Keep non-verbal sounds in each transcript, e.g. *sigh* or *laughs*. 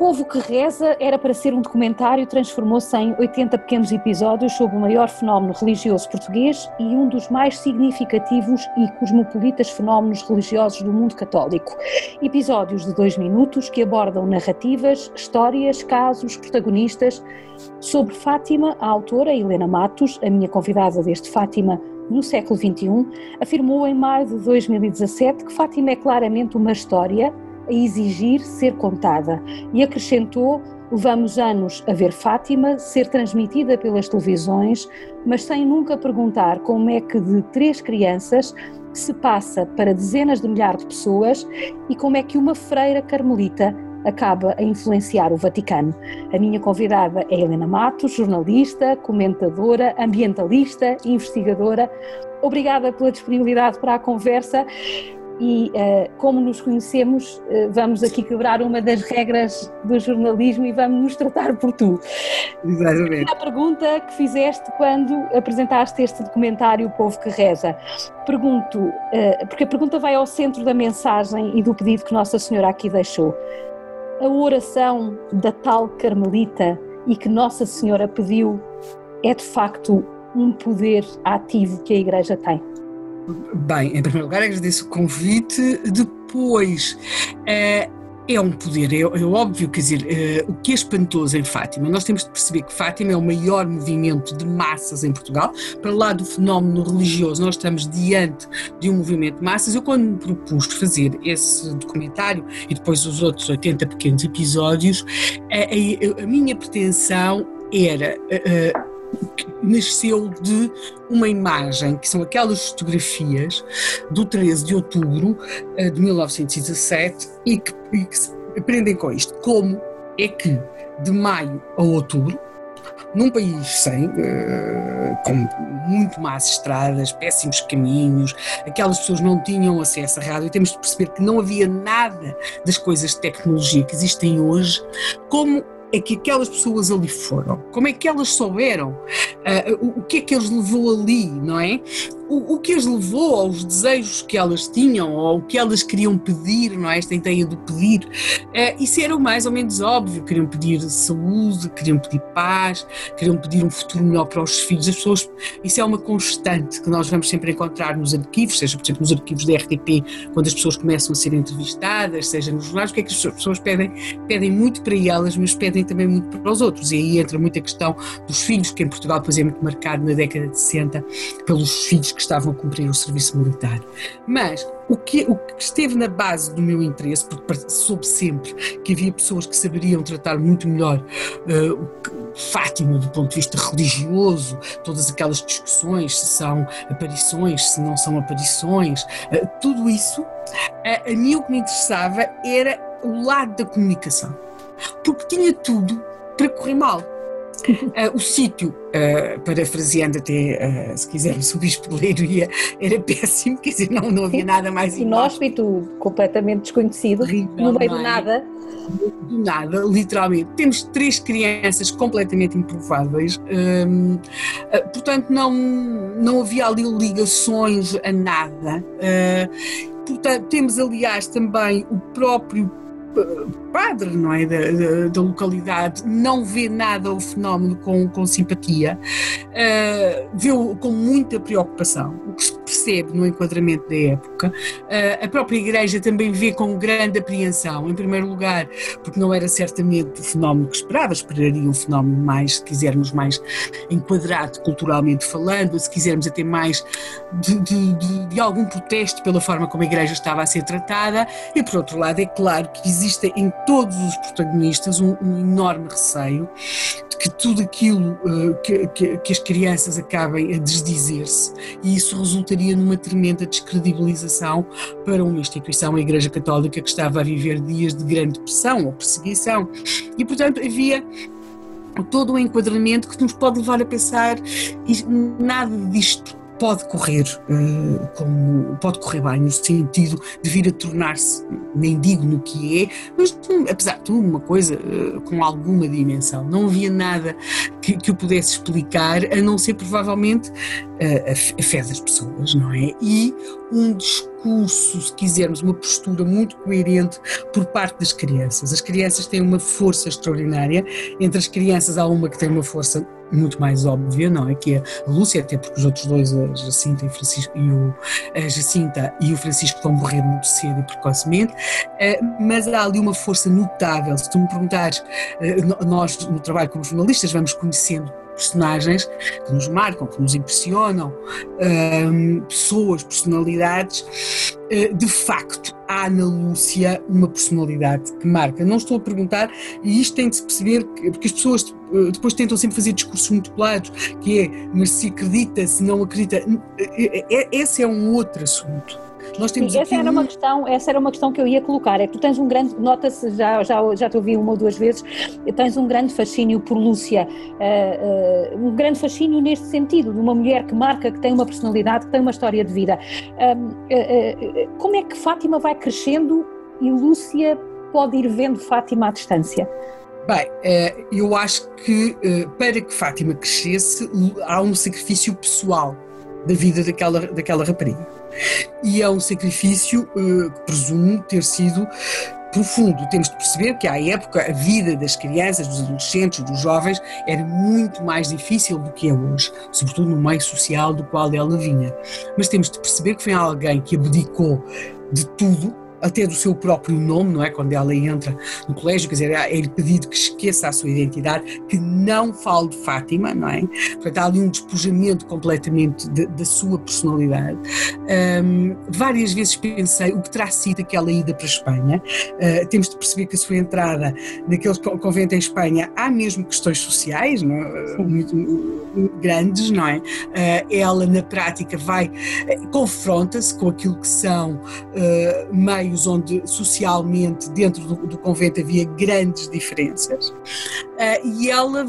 Povo que Reza era para ser um documentário, transformou-se em 80 pequenos episódios sobre o maior fenómeno religioso português e um dos mais significativos e cosmopolitas fenómenos religiosos do mundo católico. Episódios de dois minutos que abordam narrativas, histórias, casos, protagonistas. Sobre Fátima, a autora Helena Matos, a minha convidada deste Fátima no século XXI, afirmou em maio de 2017 que Fátima é claramente uma história a exigir ser contada e acrescentou: levamos anos a ver Fátima ser transmitida pelas televisões, mas sem nunca perguntar como é que de três crianças se passa para dezenas de milhares de pessoas e como é que uma freira carmelita acaba a influenciar o Vaticano. A minha convidada é Helena Matos, jornalista, comentadora, ambientalista investigadora. Obrigada pela disponibilidade para a conversa e uh, como nos conhecemos, uh, vamos aqui quebrar uma das regras do jornalismo e vamos nos tratar por tu. Exatamente. A pergunta que fizeste quando apresentaste este documentário O Povo que Reza. Pergunto, uh, porque a pergunta vai ao centro da mensagem e do pedido que Nossa Senhora aqui deixou. A oração da tal Carmelita e que Nossa Senhora pediu é de facto um poder ativo que a Igreja tem? Bem, em primeiro lugar agradeço o convite, depois é, é um poder, é, é, óbvio, quer dizer, é, o que é espantoso em Fátima, nós temos de perceber que Fátima é o maior movimento de massas em Portugal, para lá do fenómeno religioso, nós estamos diante de um movimento de massas, eu quando me propus fazer esse documentário e depois os outros 80 pequenos episódios, a, a, a minha pretensão era nasceu de uma imagem, que são aquelas fotografias do 13 de outubro eh, de 1917 e que, e que aprendem com isto. Como é que de maio a outubro, num país sem, uh, com muito más estradas, péssimos caminhos, aquelas pessoas não tinham acesso à rádio, e temos de perceber que não havia nada das coisas de tecnologia que existem hoje, como é que aquelas pessoas ali foram? Como é que elas souberam? Uh, o, o, que é que eles levou ali, não é? o, o, que as levou aos desejos que elas tinham, ou o que elas queriam pedir, não é? Esta ideia do pedir, uh, isso era o mais ou menos óbvio. Queriam pedir saúde, queriam pedir paz, queriam pedir um futuro melhor para os filhos. As pessoas, isso é uma constante que nós vamos sempre encontrar nos arquivos, seja, por exemplo, nos arquivos da RTP, quando as pessoas começam a ser entrevistadas, seja nos jornais, o que é que as pessoas pedem? Pedem muito para elas, mas pedem também muito para os outros. E aí entra muita questão dos filhos, que em Portugal, depois é muito marcado na década de 60, pelos filhos que estavam a cumprir o serviço militar. Mas o que, o que esteve na base do meu interesse, porque soube sempre que havia pessoas que saberiam tratar muito melhor uh, Fátima do ponto de vista religioso, todas aquelas discussões, se são aparições, se não são aparições, uh, tudo isso, uh, a mim o que me interessava era o lado da comunicação, porque tinha tudo para correr mal. Uh, *laughs* o sítio, uh, parafraseando até, uh, se quisermos, o Bispo de Leiria, era *laughs* péssimo, quer dizer, não, não havia nada mais inóspito, completamente desconhecido, no meio do é? nada. Do nada, literalmente. Temos três crianças completamente improváveis, um, portanto, não, não havia ali ligações a nada. portanto, temos, aliás, também o próprio padre não é, da, da, da, localidade não vê nada o fenómeno com, com simpatia, uh, vê-o com muita preocupação, o que se percebe no enquadramento da época. Uh, a própria Igreja também vê com grande apreensão, em primeiro lugar, porque não era certamente o fenómeno que esperava, esperaria um fenómeno mais, se quisermos, mais enquadrado culturalmente falando, se quisermos até mais de, de, de, de algum protesto pela forma como a Igreja estava a ser tratada, e por outro lado, é claro que existe em todos os protagonistas um, um enorme receio de que tudo aquilo uh, que, que, que, as crianças acabem a desdizer-se e isso resultaria numa tremenda descredibilização para uma instituição, a Igreja Católica, que estava a viver dias de grande pressão ou perseguição. E, portanto, havia todo um enquadramento que nos pode levar a pensar nada disto pode correr uh, como pode correr bem no sentido de vir a tornar-se nem digo no que é mas apesar de tudo uma coisa uh, com alguma dimensão. Não havia nada que, que eu pudesse explicar a não ser provavelmente a, fé das pessoas não é? E um discurso, se quisermos, uma postura muito coerente por parte das crianças. As crianças têm uma força extraordinária, entre as crianças há uma que tem uma força muito mais óbvia, não é? Que é a Lúcia, até porque os outros dois, a Jacinta e, Francisco, e o, a Jacinta e o Francisco vão morrer muito cedo e precocemente, eh, mas há ali uma força notável. Se tu me perguntares, eh, nós no trabalho como jornalistas vamos conhecendo personagens que nos marcam, que nos impressionam, um, pessoas, personalidades. Uh, de facto, há na Lúcia uma personalidade que marca. Não estou a perguntar, e isto tem de se perceber, porque as pessoas eh, depois tentam sempre fazer discursos muito claros, que é, mas se acredita, se não acredita. Esse é um outro assunto. Nós temos Sim, essa era uma questão, essa era uma questão que eu ia colocar. É que tu tens um grande, nota-se, já, já, já te ouvi uma ou duas vezes, tens um grande fascínio por Lúcia, uh, uh, um grande fascínio neste sentido, de uma mulher que marca, que tem uma personalidade, que tem uma história de vida. Uh, como é que Fátima vai crescendo e Lúcia pode ir vendo Fátima à distância? Bem, eu acho que para que Fátima crescesse há um sacrifício pessoal da vida daquela, daquela rapariga. E é um sacrifício uh, que presumo ter sido profundo. Temos de perceber que, à época, a vida das crianças, dos adolescentes, dos jovens, era muito mais difícil do que é hoje, sobretudo no meio social do qual ela vinha. Mas temos de perceber que foi alguém que abdicou de tudo até do seu próprio nome, não é? Quando ela entra no colégio, quer dizer, é-lhe pedido que esqueça a sua identidade, que não fale de Fátima, não é? Portanto, há ali um despojamento completamente de, da sua personalidade. Um, várias vezes pensei o que terá sido aquela ida para a Espanha. Uh, temos de perceber que a sua entrada naquele convento em Espanha há mesmo questões sociais, não é? muito, muito, grandes, não é? Uh, ela, na prática, vai, uh, confronta-se com aquilo que são meios meios onde socialmente dentro do, do convento havia grandes diferenças uh, e ela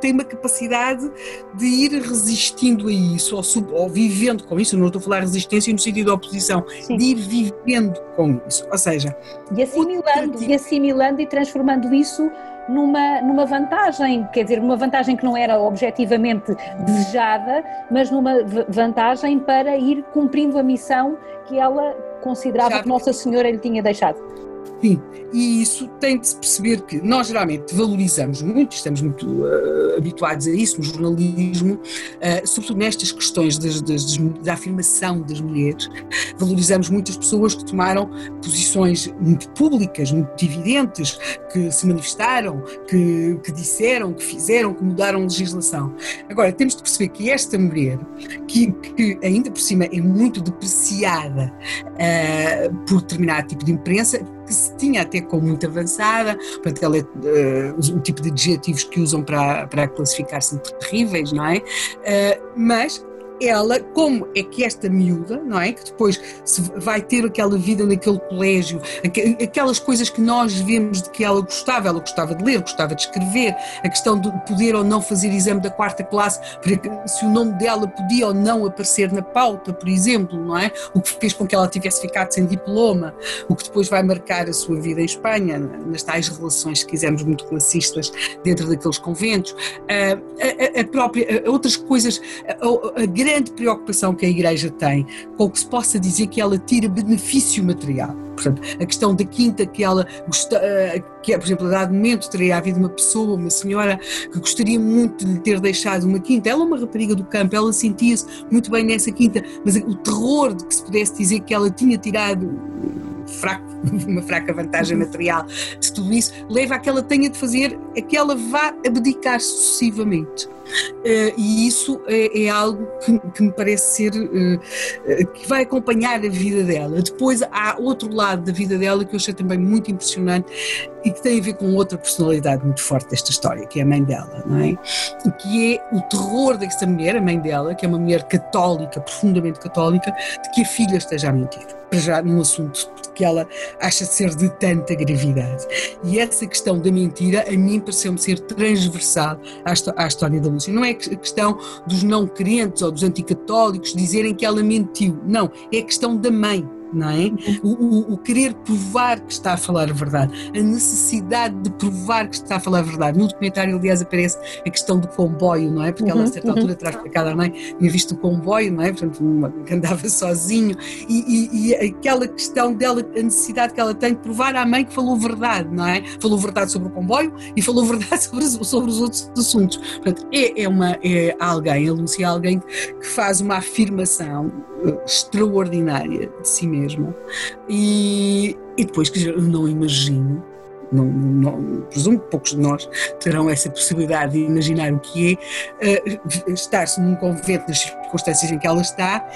tem uma capacidade de ir resistindo a isso ou, sub, ou, vivendo com isso, não estou a falar resistência no sentido de oposição, Sim. de ir vivendo com isso, ou seja... E assimilando, e assimilando e transformando isso numa, numa vantagem, quer dizer, uma vantagem que não era objetivamente desejada, mas numa vantagem para ir cumprindo a missão que ela considerava Já... que Nossa Senhora lhe tinha deixado. Sim, e isso tem de se perceber que nós geralmente valorizamos muito, estamos muito uh, habituados a isso no jornalismo, uh, sobretudo nestas questões das, das, da afirmação das mulheres, valorizamos muitas pessoas que tomaram posições muito públicas, muito evidentes, que se manifestaram, que, que disseram, que fizeram, que mudaram legislação. Agora, temos de perceber que esta mulher, que, que ainda por cima é muito depreciada uh, por determinado tipo de imprensa, que se tinha até como muito avançada, portanto, ela é, uh, o tipo de adjetivos que usam para, para classificar são terríveis, não é? Uh, mas ela, como é que esta miúda, não é? Que depois vai ter aquela vida naquele colégio, aquelas coisas que nós vemos de que ela gostava, ela gostava de ler, gostava de escrever, a questão de poder ou não fazer exame da quarta classe, se o nome dela podia ou não aparecer na pauta, por exemplo, não é? O que fez com que ela tivesse ficado sem diploma, o que depois vai marcar a sua vida em Espanha, nas tais relações, se quisermos, muito classistas dentro daqueles conventos, a, a, a própria, outras coisas, a, a grande preocupação que a Igreja tem com que se possa dizer que ela tira benefício material. Portanto, a questão da quinta que ela gosta, eh, que é, por exemplo, a dado momento teria havido uma pessoa, uma senhora que gostaria muito de ter deixado uma quinta. Ela é uma rapariga do campo, ela sentia-se muito bem nessa quinta, mas o terror de que se pudesse dizer que ela tinha tirado fraco, *laughs* uma fraca vantagem material de tudo isso, leva a que ela tenha de fazer, a que ela vá abdicar sucessivamente. Uh, e isso é, é algo que, que, me parece ser uh, que vai acompanhar a vida dela. Depois há outro lado da vida dela que eu achei também muito impressionante e que tem a ver com outra personalidade muito forte desta história, que é a mãe dela, não é? Que é o terror desta mulher, a mãe dela, que é uma mulher católica, profundamente católica, de que a filha esteja a mentir. Para já num assunto que ela acha ser de tanta gravidade. E essa questão da mentira, a mim pareceu-me ser transversal à, à história da Lúcia. Não é a questão dos não crentes ou dos anticatólicos dizerem que ela mentiu. Não, é a questão da mãe não é? O, o, o, querer provar que está a falar a verdade, a necessidade de provar que está a falar a verdade. No documentário, aliás, aparece a questão do comboio, não é? Porque ela, a certa uhum. altura, traz para cá a mãe, tinha visto o comboio, não é? Portanto, que andava *laughs* sozinho, e, e, e, aquela questão dela, a necessidade que ela tem de provar à mãe que falou verdade, não é? Falou verdade sobre o comboio e falou *laughs* verdade sobre, sobre os outros assuntos. Portanto, é, é, uma, é alguém, a Lúcia é alguém que faz uma afirmação eh, extraordinária de si mesma. E, e depois, quer dizer, eu não imagino não, não, presumo que poucos de nós terão essa possibilidade de imaginar o que é uh, estar-se num convento nas circunstâncias em que ela está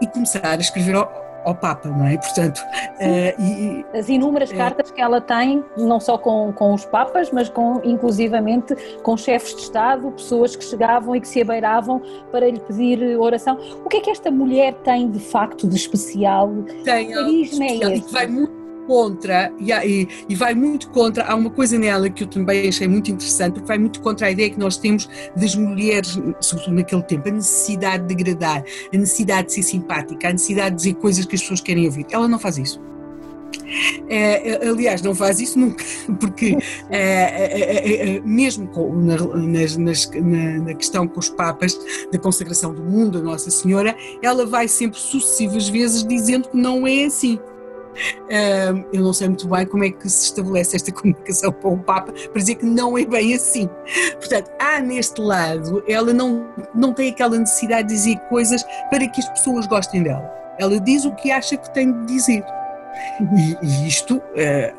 e começar a escrever ao, Papa, não é? Portanto, uh, e, as inúmeras uh, cartas que ela tem, não só com, com os Papas, mas com, inclusivamente, com chefes de Estado, pessoas que chegavam e que se abeiravam para lhe pedir oração. O que é que esta mulher tem de facto de especial? Tem, carisma é esse? vai muito contra, e, e, e, vai muito contra, há uma coisa nela que eu também achei muito interessante, porque vai muito contra a ideia que nós temos das mulheres, sobretudo naquele tempo, a necessidade de agradar, a necessidade de ser simpática, a necessidade de dizer coisas que as pessoas querem ouvir. Ela não faz isso. É, aliás, não faz isso nunca, *laughs* porque é, é, é, mesmo com, na, nas, nas, na, na, questão com os Papas da consagração do mundo, a Nossa Senhora, ela vai sempre sucessivas vezes dizendo que não é assim eu não sei muito bem como é que se estabelece esta comunicação com o Papa para dizer que não é bem assim. Portanto, há neste lado, ela não, não tem aquela necessidade de dizer coisas para que as pessoas gostem dela. Ela diz o que acha que tem de dizer. E, e isto, uh,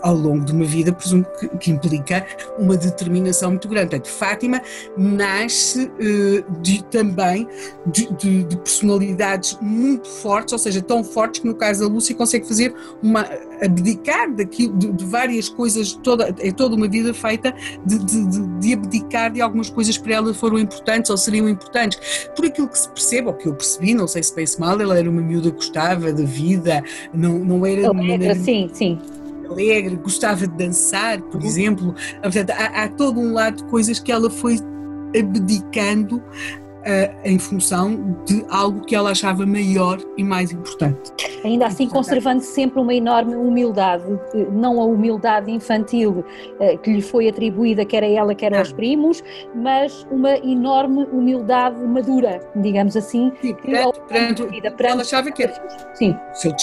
ao longo de uma vida, presumo que, que implica uma determinação muito grande. Portanto, Fátima nasce uh, de, também de, de, de, personalidades muito fortes, ou seja, tão fortes que no caso da Lúcia consegue fazer uma abdicar daquilo, de, várias coisas, toda, é toda uma vida feita de, abdicar de algumas coisas que para ela foram importantes ou seriam importantes. Por aquilo que se percebe, ou que eu percebi, não sei se penso mal, ela era uma miúda que gostava da vida, não, não era alegre, sim, sim. Alegre, gostava de dançar, por uhum. exemplo. Portanto, há, há todo um lado de coisas que ela foi abdicando em função de algo que ela achava maior e mais importante. Ainda assim, conservando sempre uma enorme humildade, não a humildade infantil uh, que lhe foi atribuída, quer a ela, quer aos primos, mas uma enorme humildade madura, digamos assim. Sim, perante, perante, vida, perante, ela achava que era, sim. Seu,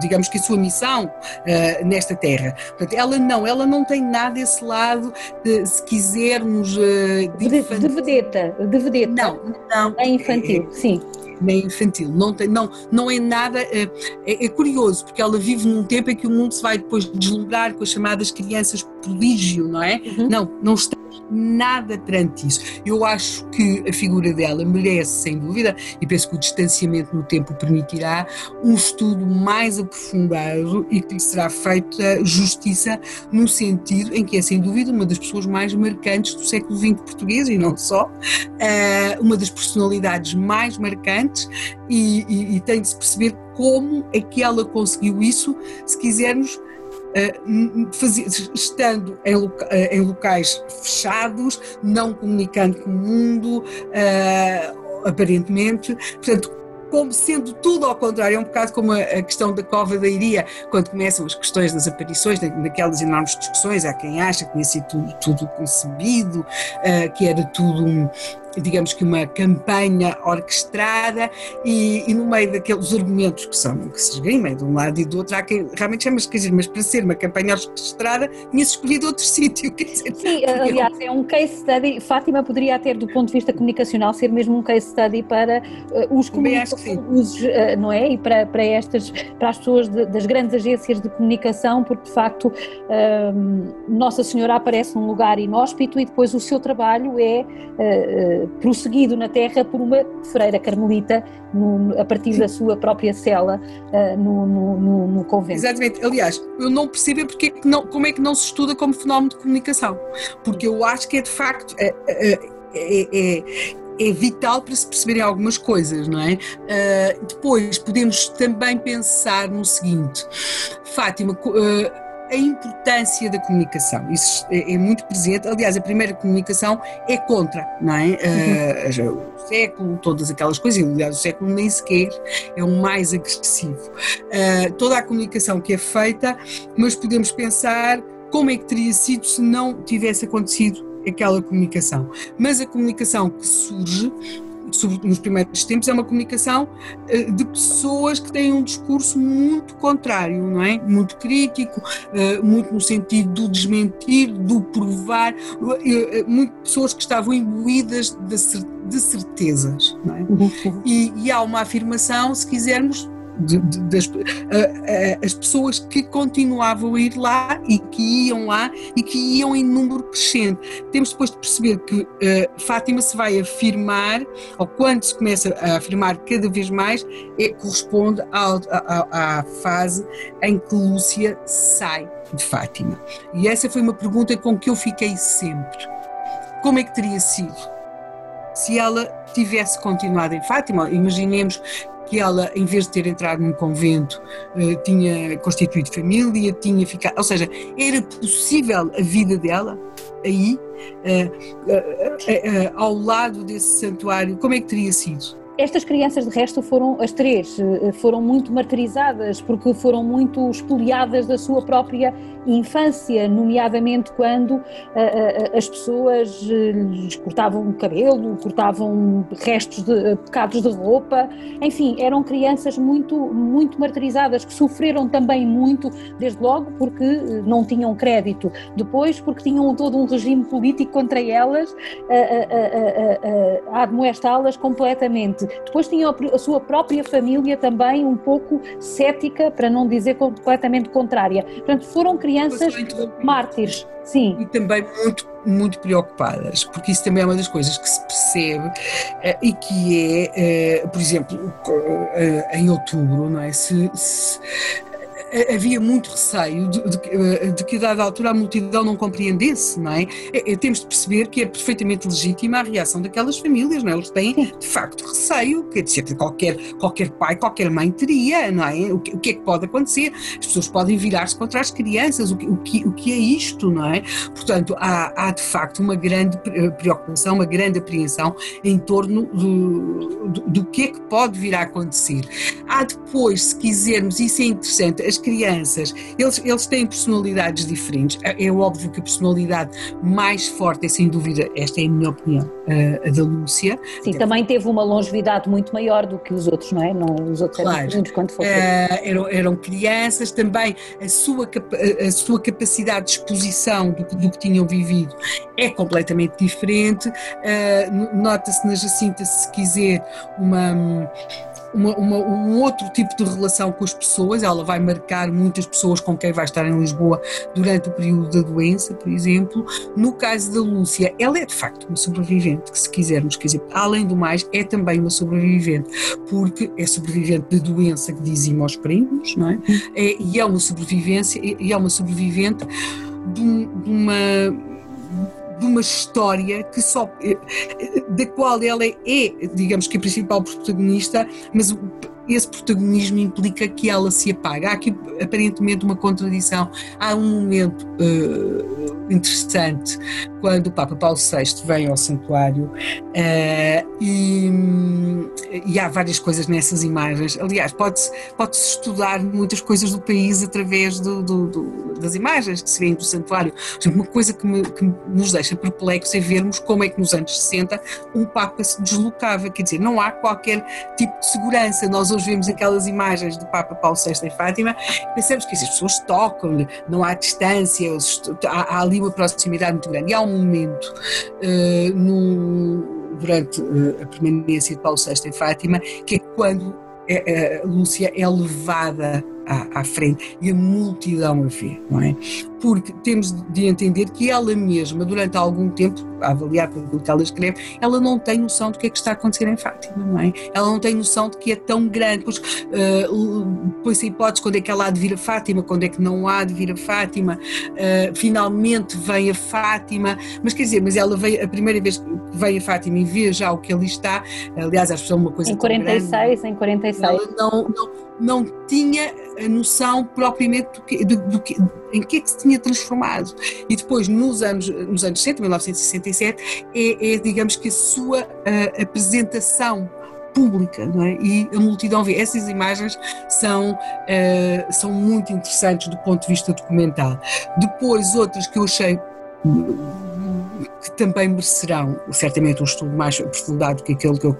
digamos que a sua missão uh, nesta terra. Portanto, ela não, ela não tem nada esse lado, de, se quisermos... de, de, de vedeta, de vedeta. Não, não. É infantil, é, sim. Nem infantil, não, tem, não, não é nada. É, é, é, curioso, porque ela vive num tempo em que o mundo se vai depois deslumbrar com as chamadas crianças prodígio, não é? Uhum. Não, não está nada perante isso. Eu acho que a figura dela merece, sem dúvida, e penso que o distanciamento no tempo permitirá, um estudo mais aprofundado e que lhe será feita justiça no sentido em que é, sem dúvida, uma das pessoas mais marcantes do século XX português e não só, eh, uma das personalidades mais marcantes e, e, e tem de se perceber como é que ela conseguiu isso, se quisermos estando em, loca, em, locais fechados, não comunicando com o mundo, uh, aparentemente. Portanto, como sendo tudo ao contrário, é um bocado como a, questão da cova da Iria, quando começam as questões das aparições, naquelas enormes discussões, há quem acha que tinha sido tudo, tudo concebido, que era tudo digamos que uma campanha orquestrada e, e, no meio daqueles argumentos que são que se esgrimem de um lado e do outro há quem realmente chama quer dizer, mas para ser uma campanha orquestrada tinha-se escolhido outro *laughs* sítio quer dizer, Sim, aliás é um case study Fátima poderia ter do ponto de vista comunicacional ser mesmo um case study para uh, os comunicadores uh, não é? e para, para estas para as pessoas de, das grandes agências de comunicação porque de facto uh, Nossa Senhora aparece num lugar inóspito e depois o seu trabalho é prosseguido na Terra por uma freira carmelita no, a partir da sua própria cela uh, no, no, no, convento. Exatamente. Aliás, eu não percebo é porque é não, como é que não se estuda como fenómeno de comunicação, porque eu acho que é de facto é, é, é, é, vital para se perceberem algumas coisas, não é? Uh, depois podemos também pensar no seguinte: Fátima. Uh, a importância da comunicação. Isso é, é, muito presente. Aliás, a primeira comunicação é contra, não é? *laughs* Uhum. Uh, o século, todas aquelas coisas. Aliás, o século nem sequer é o mais agressivo. Uh, toda a comunicação que é feita, mas podemos pensar como é que teria sido se não tivesse acontecido aquela comunicação. Mas a comunicação que surge nos primeiros tempos, é uma comunicação eh, de pessoas que têm um discurso muito contrário, não é? Muito crítico, eh, muito no sentido do desmentir, do provar, eh, muito pessoas que estavam imbuídas de certezas, não é? Uhum. E, e há uma afirmação, se quisermos, de, de, das, as pessoas que continuavam a ir lá e que iam lá e que iam em número crescente. Temos depois de perceber que uh, Fátima se vai afirmar, ou quando se começa a afirmar cada vez mais, é, corresponde à, à, à fase em que Lúcia sai de Fátima. E essa foi uma pergunta com que eu fiquei sempre. Como é que teria sido? se ela tivesse continuado em Fátima, imaginemos que ela, em vez de ter entrado num convento, eh, tinha constituído família, tinha ficado. Ou seja, era possível a vida dela aí, eh, eh, ao lado desse santuário, como é que teria sido? Estas crianças, de resto, foram, as três, eh, foram muito martirizadas porque foram muito espoliadas da sua própria infância, nomeadamente quando uh, uh, as pessoas lhes cortavam o cabelo, cortavam restos de pecados de roupa, enfim, eram crianças muito, muito martirizadas que sofreram também muito, desde logo porque não tinham crédito, depois porque tinham todo um regime político contra elas, a admoestá-las completamente. Depois tinha a sua própria família também um pouco cética, para não dizer completamente contrária. Portanto, foram crianças mártires. Sim. E também muito, muito preocupadas, porque isso também é uma das coisas que se percebe eh, e que é, eh, por exemplo, eh, em outubro, não é? Se, se havia muito receio de, de, de, que a dada altura a multidão não compreendesse, não é? é, é temos de perceber que é perfeitamente legítima a reação daquelas famílias, não é? Eles têm, de facto, receio, quer dizer, qualquer, qualquer pai, qualquer mãe teria, não é? O que, o que é que pode acontecer? As pessoas podem virar-se contra as crianças, o que, o, que, o que é isto, não é? Portanto, há, há de facto uma grande preocupação, uma grande apreensão em torno do, do, do que é que pode vir a acontecer. Há depois, se quisermos, isso é interessante, as crianças, eles, eles têm personalidades diferentes. É, é óbvio que a personalidade mais forte é, sem dúvida, esta é a minha opinião, a, a da Lúcia. Sim, também teve uma longevidade muito maior do que os outros, não é? Não, os outros claro. eram pequenos quando foram. Uh, eram, eram crianças, também a sua, a sua capacidade de exposição do, do que tinham vivido é completamente diferente. Uh, Nota-se na Jacinta, se quiser, uma uma, uma, um outro tipo de relação com as pessoas, ela vai marcar muitas pessoas com quem vai estar em Lisboa durante o período da doença, por exemplo. No caso da Lúcia, ela é de facto uma sobrevivente, se quisermos, quer dizer, além do mais, é também uma sobrevivente, porque é sobrevivente da doença que dizíamos aos primos, não é? é e é uma sobrevivência, e é uma sobrevivente de, de uma de uma história que só eh, da qual ela é, digamos que a principal protagonista, mas esse protagonismo implica que ela se apaga. Há aqui aparentemente uma contradição. Há um momento uh, interessante quando o Papa Paulo VI vem ao santuário uh, e, e, há várias coisas nessas imagens. Aliás, pode-se pode estudar muitas coisas do país através do, do, do, das imagens que se vêem do santuário. Uma coisa que, me, que nos deixa perplexos é vermos como é que nos anos 60 um Papa se deslocava. Quer dizer, não há qualquer tipo de segurança. Nós hoje vemos aquelas imagens do Papa Paulo VI em Fátima, pensamos que as pessoas tocam-lhe, não há distância, há, há, ali uma proximidade muito grande. E há um momento uh, no, durante uh, a permanência de Paulo VI em Fátima, que é quando é, a Lúcia é levada à, à, frente e a multidão a vê, não é? Porque temos de entender que ela mesma, durante algum tempo, a avaliar pelo que ela escreve, ela não tem noção do que é que está a acontecer em Fátima, não é? Ela não tem noção de que é tão grande, pois uh, põe-se a hipótese quando é que ela há de vir a Fátima, quando é que não há de vir a Fátima, uh, finalmente vem a Fátima, mas quer dizer, mas ela veio, a primeira vez que vem a Fátima e vê já o que ali está, aliás, acho que é uma coisa Em 46, grande, em 46. Ela não, não não tinha a noção propriamente do que, do, do que, em que é que se tinha transformado. E depois, nos anos, nos anos 60, 1967, é, é digamos que a sua uh, apresentação pública, é? E a multidão vê. Essas imagens são, uh, são muito interessantes do ponto de vista documental. Depois, outras que eu achei que também merecerão certamente um estudo mais aprofundado que aquele que eu,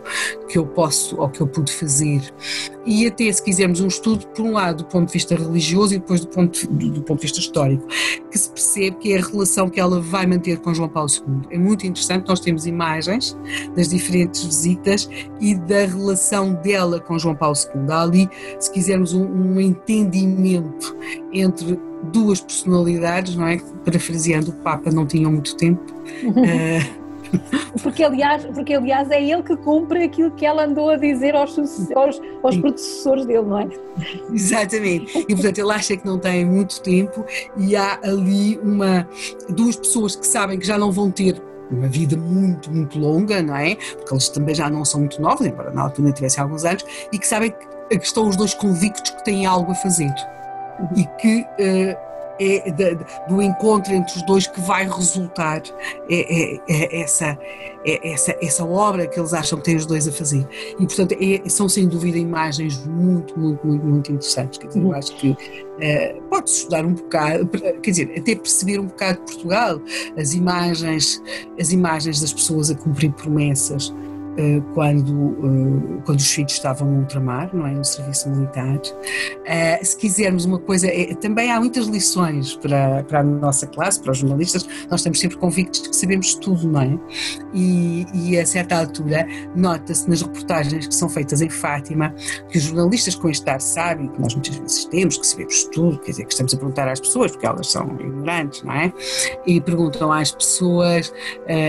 que eu posso ou que eu pude fazer. E até se quisermos um estudo, por um lado, do ponto de vista religioso e depois do ponto, do, do ponto de vista histórico, que se percebe que é a relação que ela vai manter com João Paulo II. É muito interessante, nós temos imagens das diferentes visitas e da relação dela com João Paulo II. Há ali, se quisermos, um, um entendimento entre duas personalidades, não é? Parafraseando, o Papa não tinha muito tempo. uh, *laughs* porque aliás, porque aliás é ele que cumpre aquilo que ela andou a dizer aos, aos, aos predecessores dele, não é? Exatamente. E portanto ele acha que não tem muito tempo e há ali uma duas pessoas que sabem que já não vão ter uma vida muito, muito longa, não é? Porque eles também já não são muito novos, embora na altura tivessem alguns anos, e que sabem que estão os dois convictos que têm algo a fazer e que uh, é do encontro entre os dois que vai resultar é, é, é essa, é essa, essa obra que eles acham que têm os dois a fazer. E, portanto, é, são sem dúvida imagens muito, muito, muito, muito interessantes. Quer dizer, eu acho que uh, pode-se estudar um bocado, quer dizer, até perceber um bocado de Portugal, as imagens, as imagens das pessoas a cumprir promessas eh, quando, eh, quando os filhos estavam no ultramar, não é? No serviço militar. Eh, se quisermos uma coisa, também há muitas lições para, para a nossa classe, para os jornalistas, nós estamos sempre convictos que sabemos tudo, não é? E, e a certa altura nota-se nas reportagens que são feitas em Fátima que os jornalistas com este ar sabem, que nós muitas vezes temos, que sabemos tudo, quer dizer, que estamos a perguntar às pessoas, porque elas são ignorantes, não é? E perguntam às pessoas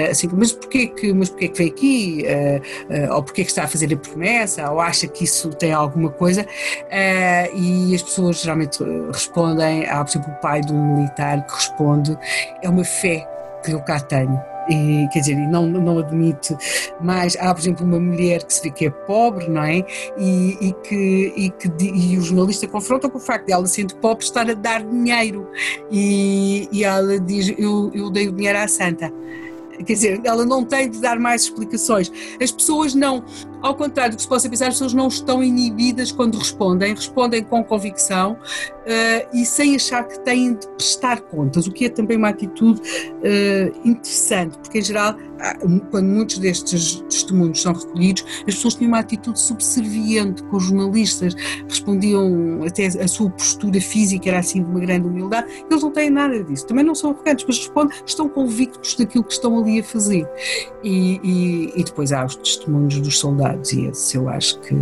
assim, mas porquê que, mas porquê que veio aqui? Uh, ou porque é que está a fazer a promessa, ou acha que isso tem alguma coisa, uh, e as pessoas geralmente respondem, há por exemplo o pai de um militar que responde, é uma fé que eu cá tenho. E, quer dizer, não, não admite mais. Há, por exemplo, uma mulher que se vê que é pobre, não é? E, e que, e, que, e o jornalista confronta com o facto de ela, sendo pobre, estar a dar dinheiro. E, e ela diz: eu, eu dei o dinheiro à santa. Quer dizer, ela não tem de dar mais explicações. As pessoas não, ao contrário do que se possa pensar, as pessoas não estão inibidas quando respondem, respondem com convicção uh, e sem achar que têm de prestar contas, o que é também uma atitude uh, interessante, porque em geral, quando muitos destes testemunhos são recolhidos, as pessoas tinham uma atitude subserviente com os jornalistas, respondiam até a sua postura física era assim de uma grande humildade, eles não têm nada disso, também não são arrogantes, mas respondem, estão convictos daquilo que estão ali a fazer. E, e, e depois há os testemunhos dos soldados, e esse eu acho que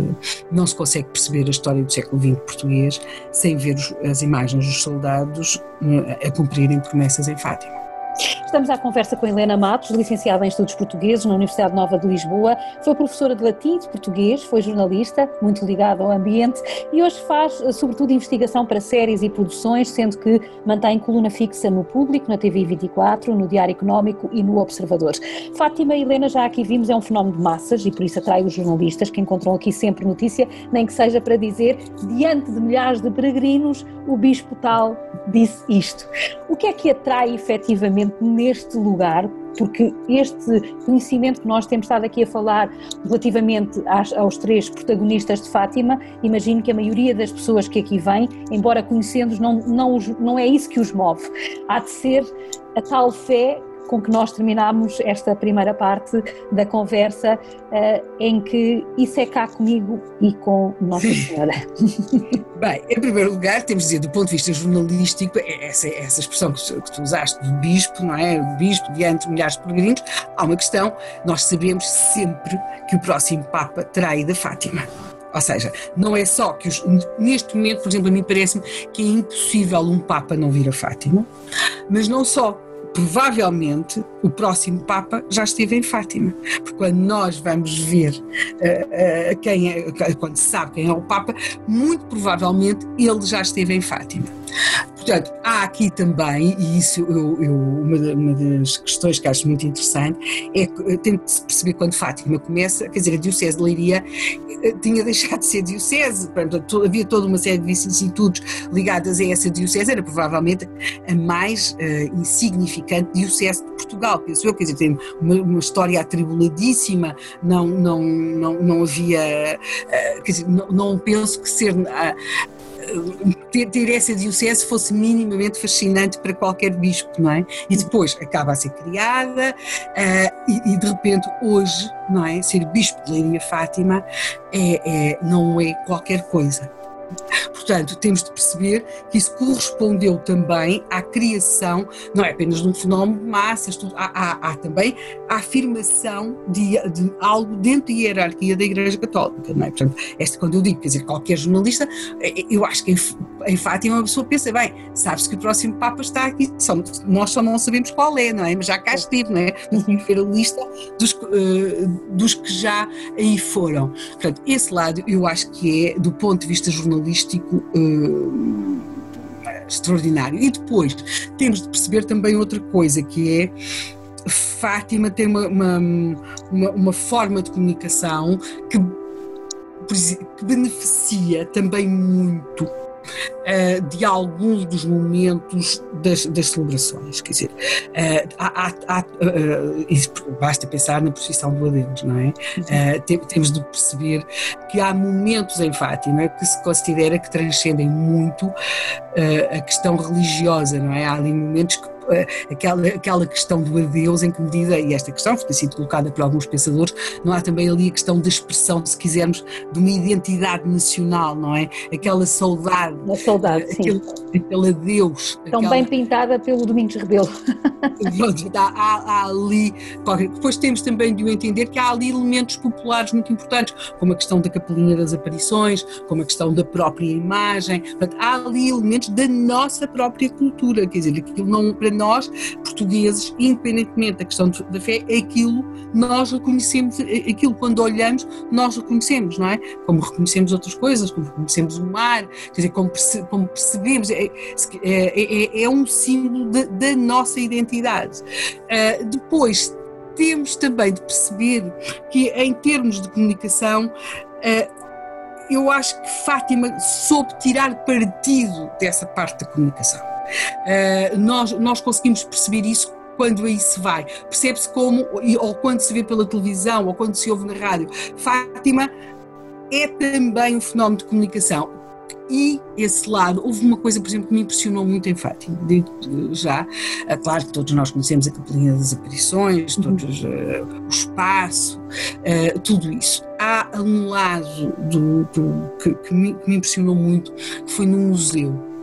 não se consegue perceber a história do século XX português sem ver as imagens dos soldados eh, a cumprirem promessas em Fátima. Estamos à conversa com Helena Matos, licenciada em Estudos Portugueses na Universidade Nova de Lisboa. Foi professora de latim e de português, foi jornalista, muito ligada ao ambiente e hoje faz, eh, sobretudo, investigação para séries e produções, sendo que mantém coluna fixa no Público, na TV 24, no Diário Económico e no Observador. Fátima e Helena, já aqui vimos, é um fenómeno de massas e por isso atrai os jornalistas que encontram aqui sempre notícia, nem que seja para dizer, diante de milhares de peregrinos, o bispo tal disse isto. O que é que atrai efetivamente neste lugar, porque este conhecimento que nós temos estado aqui a falar relativamente às, aos três protagonistas de Fátima, imagino que a maioria das pessoas que aqui vêm, embora conhecendo-os, não, não, não é isso que os move. Há de ser a tal fé com que nós terminamos esta primeira parte da conversa, uh, em que isso é cá comigo e com Nossa Senhora. *laughs* Bem, em primeiro lugar, temos de dizer, do ponto de vista jornalístico, é essa, essa expressão que, que tu usaste do bispo, não é? O bispo diante de milhares de peregrinos, há uma questão, nós sabemos sempre que o próximo Papa terá ido a Fátima. Ou seja, não é só que os, neste momento, por exemplo, a mim parece-me que é impossível um Papa não vir a Fátima, mas não só, provavelmente o próximo Papa já esteve em Fátima, porque quando nós vamos ver uh, uh, quem é, quando se sabe quem é o Papa, muito provavelmente ele já esteve em Fátima. Portanto, há aqui também, e isso eu, eu uma, uma, das questões que acho muito interessante, é que tento perceber quando Fátima começa, quer dizer, a Diocese de Leiria eh, tinha deixado de ser Diocese, portanto, havia toda uma série de vicissitudes ligadas a essa Diocese, era provavelmente a mais uh, insignificante Diocese de Portugal, penso eu, quer dizer, tem uma, uma história atribuladíssima, não, não, não, não havia, uh, quer dizer, não, não penso que ser. Uh, ter, ter essa diocese fosse minimamente fascinante para qualquer bispo, não é? E depois acaba a ser criada uh, e, e, de repente hoje, não é? Ser bispo de Leiria Fátima é, é, não é qualquer coisa. Portanto, temos de perceber que isso correspondeu também à criação, não é apenas de um fenómeno de massas, tudo, há, há, há, também a afirmação de, de, algo dentro da hierarquia da Igreja Católica, não é? Portanto, esta, quando eu digo, quer dizer, qualquer jornalista, eh, eh, eu acho que em, Fátima uma pessoa pensa, bem, sabe-se que o próximo Papa está aqui, só, nós só não sabemos qual é, não é? Mas já cá estive, não é? Que ver a lista dos, uh, dos que já aí foram. Portanto, esse lado eu acho que é, do ponto de vista jornalístico, uh, extraordinário. E depois temos de perceber também outra coisa que é Fátima tem uma, uma, uma, uma forma de comunicação que, que beneficia também muito uh, de alguns dos momentos das, das celebrações. Quer dizer, uh, há, há, uh, basta pensar na procissão do adeus, não é? Tem, temos de perceber que há momentos em Fátima que se considera que transcendem muito a questão religiosa, não é? Há ali momentos que aquela, aquela questão do adeus, em que medida, e esta questão tem sido colocada por alguns pensadores, não há também ali a questão da expressão, se quisermos, de uma identidade nacional, não é? Aquela saudade. A saudade, aquele, sim. Aquele adeus. Tão aquela... bem pintada pelo Domingos Rebelo. *laughs* há, há, há, ali. Depois temos também de o entender que há ali elementos populares muito importantes, como a questão da capelinha das aparições, como a questão da própria imagem. Portanto, há ali elementos da nossa própria cultura, quer dizer, aquilo não, para nós, portugueses, independentemente da questão da fé, aquilo nós reconhecemos, aquilo quando olhamos, nós reconhecemos, não é? Como reconhecemos outras coisas, como reconhecemos o mar, quer dizer, como, perce, como percebemos, é, é, é, é, um símbolo da nossa identidade. Uh, depois, temos também de perceber que, em termos de comunicação, uh, eu acho que Fátima soube tirar partido dessa parte da comunicação. Uh, nós, nós conseguimos perceber isso quando aí se vai. Percebe-se como, ou quando se vê pela televisão, ou quando se ouve na rádio. Fátima é também um fenómeno de comunicação. E esse lado, houve uma coisa, por exemplo, que me impressionou muito em Fátima, digo já, é claro que todos nós conhecemos a Capelinha das Aparições, uhum. todos, uh, o espaço, uh, tudo isso. Há um lado do, do que, que, me, que me impressionou muito, que foi no museu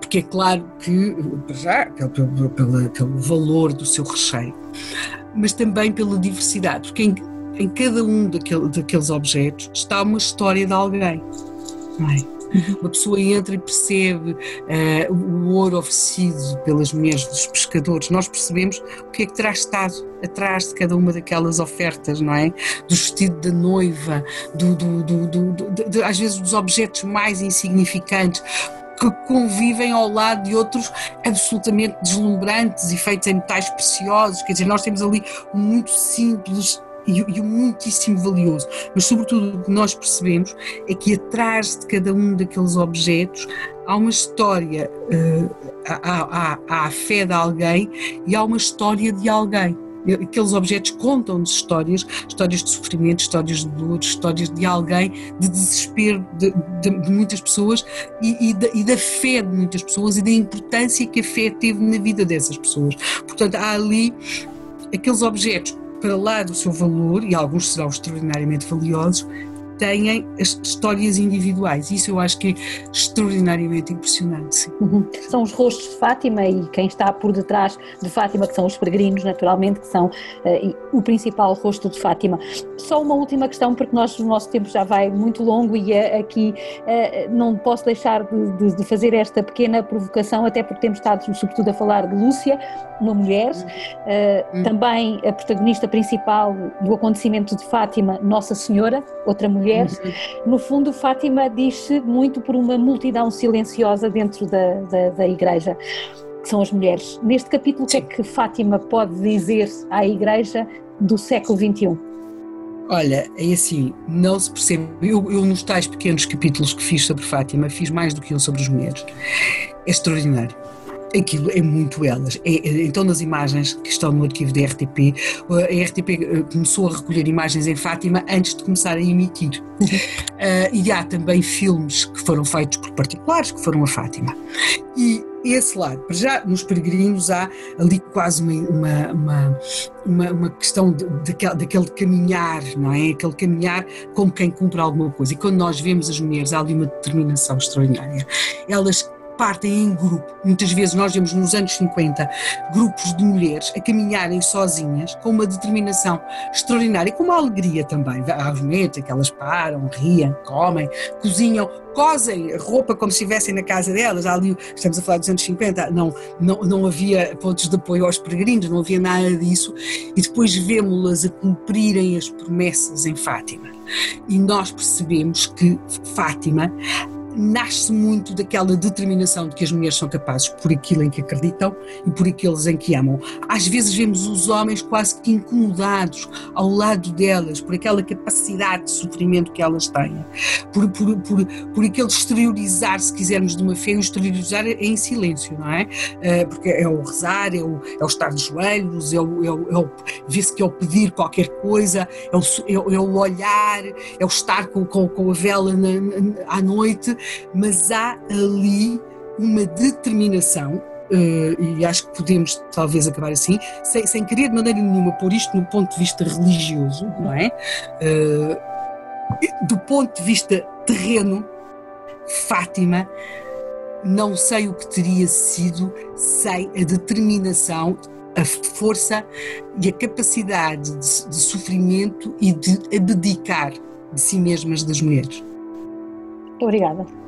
porque é claro que, já, pelo, pelo, pelo valor do seu recheio, mas também pela diversidade, porque em, em cada um daquele, daqueles objetos está uma história de alguém, não é? Uhum. Uma pessoa entra e percebe uh, o ouro oferecido pelas mulheres dos pescadores. Nós percebemos o que é que terá estado atrás de cada uma daquelas ofertas, não é? Do vestido da noiva, do, do, do, do de, às vezes dos objetos mais insignificantes que convivem ao lado de outros absolutamente deslumbrantes e feitos em metais preciosos. Quer dizer, nós temos ali muito simples e, um muitíssimo valioso. Mas, sobretudo, o que nós percebemos é que atrás de cada um daqueles objetos há uma história, uh, há, há, há a fé de alguém e há uma história de alguém aqueles objetos contam-nos histórias, histórias de sofrimento, histórias de dor, histórias de alguém, de desespero de, de, de muitas pessoas e, e, da, e, da, fé de muitas pessoas e da importância que a fé teve na vida dessas pessoas. Portanto, há ali aqueles objetos para lá do seu valor, e alguns serão extraordinariamente valiosos, têm as histórias individuais. Isso eu acho que é extraordinariamente impressionante. Uhum. São os rostos de Fátima e quem está por detrás de Fátima, que são os peregrinos, naturalmente, que são uh, o principal rosto de Fátima. Só uma última questão, porque nós, o nosso tempo já vai muito longo e uh, aqui uh, não posso deixar de, de, de, fazer esta pequena provocação, até porque temos estado, sobretudo, a falar de Lúcia, uma mulher, uhum. também a protagonista principal do acontecimento de Fátima, Nossa Senhora, outra mulher mulheres. No fundo, Fátima diz muito por uma multidão silenciosa dentro da, da, da Igreja, que são as mulheres. Neste capítulo, o que é que Fátima pode dizer à Igreja do século XXI? Olha, é assim, não se percebe. Eu, eu, nos tais pequenos capítulos que fiz sobre Fátima, fiz mais do que eu sobre as mulheres. É extraordinário aquilo é muito elas. É, é, então, nas imagens que estão no arquivo da RTP, a RTP eh, começou a recolher imagens em Fátima antes de começar a emitir. Uh, e há também filmes que foram feitos por particulares que foram a Fátima. E esse lado, já nos peregrinos há ali quase uma, uma, uma, uma questão de, daquele, daquele caminhar, não é? Aquele caminhar como quem cumpre alguma coisa. E quando nós vemos as mulheres, há ali uma determinação extraordinária. Elas partem em grupo. Muitas vezes nós vemos nos anos 50 grupos de mulheres a caminharem sozinhas com uma determinação extraordinária e com uma alegria também. Há momentos que elas param, riem, comem, cozinham, cosem roupa como se estivessem na casa delas. Ali, estamos a falar dos anos 50, não, não, não havia pontos de apoio aos peregrinos, não havia nada disso. E depois vemos-las a cumprirem as promessas em Fátima. E nós percebemos que Fátima nasce muito daquela determinação de que as mulheres são capazes por aquilo em que acreditam e por aqueles em que amam. Às vezes vemos os homens quase que incomodados ao lado delas por aquela capacidade de sofrimento que elas têm, por, por, por, por aquele exteriorizar, se quisermos, de uma fé, o exteriorizar em silêncio, não é? Eh, porque é o rezar, é o, é o estar de joelhos, é o, é o, é o ver-se que é o pedir qualquer coisa, é o, é, é o olhar, é o estar com, com, com a vela na, na, à noite mas há ali uma determinação Uh, e acho que podemos talvez acabar assim, sem, sem querer de maneira nenhuma pôr isto no ponto de vista religioso, não é? Uh, do ponto de vista terreno, Fátima, não sei o que teria sido sem a determinação, a força e a capacidade de, de sofrimento e de abdicar de si mesmas das mulheres. Obrigada.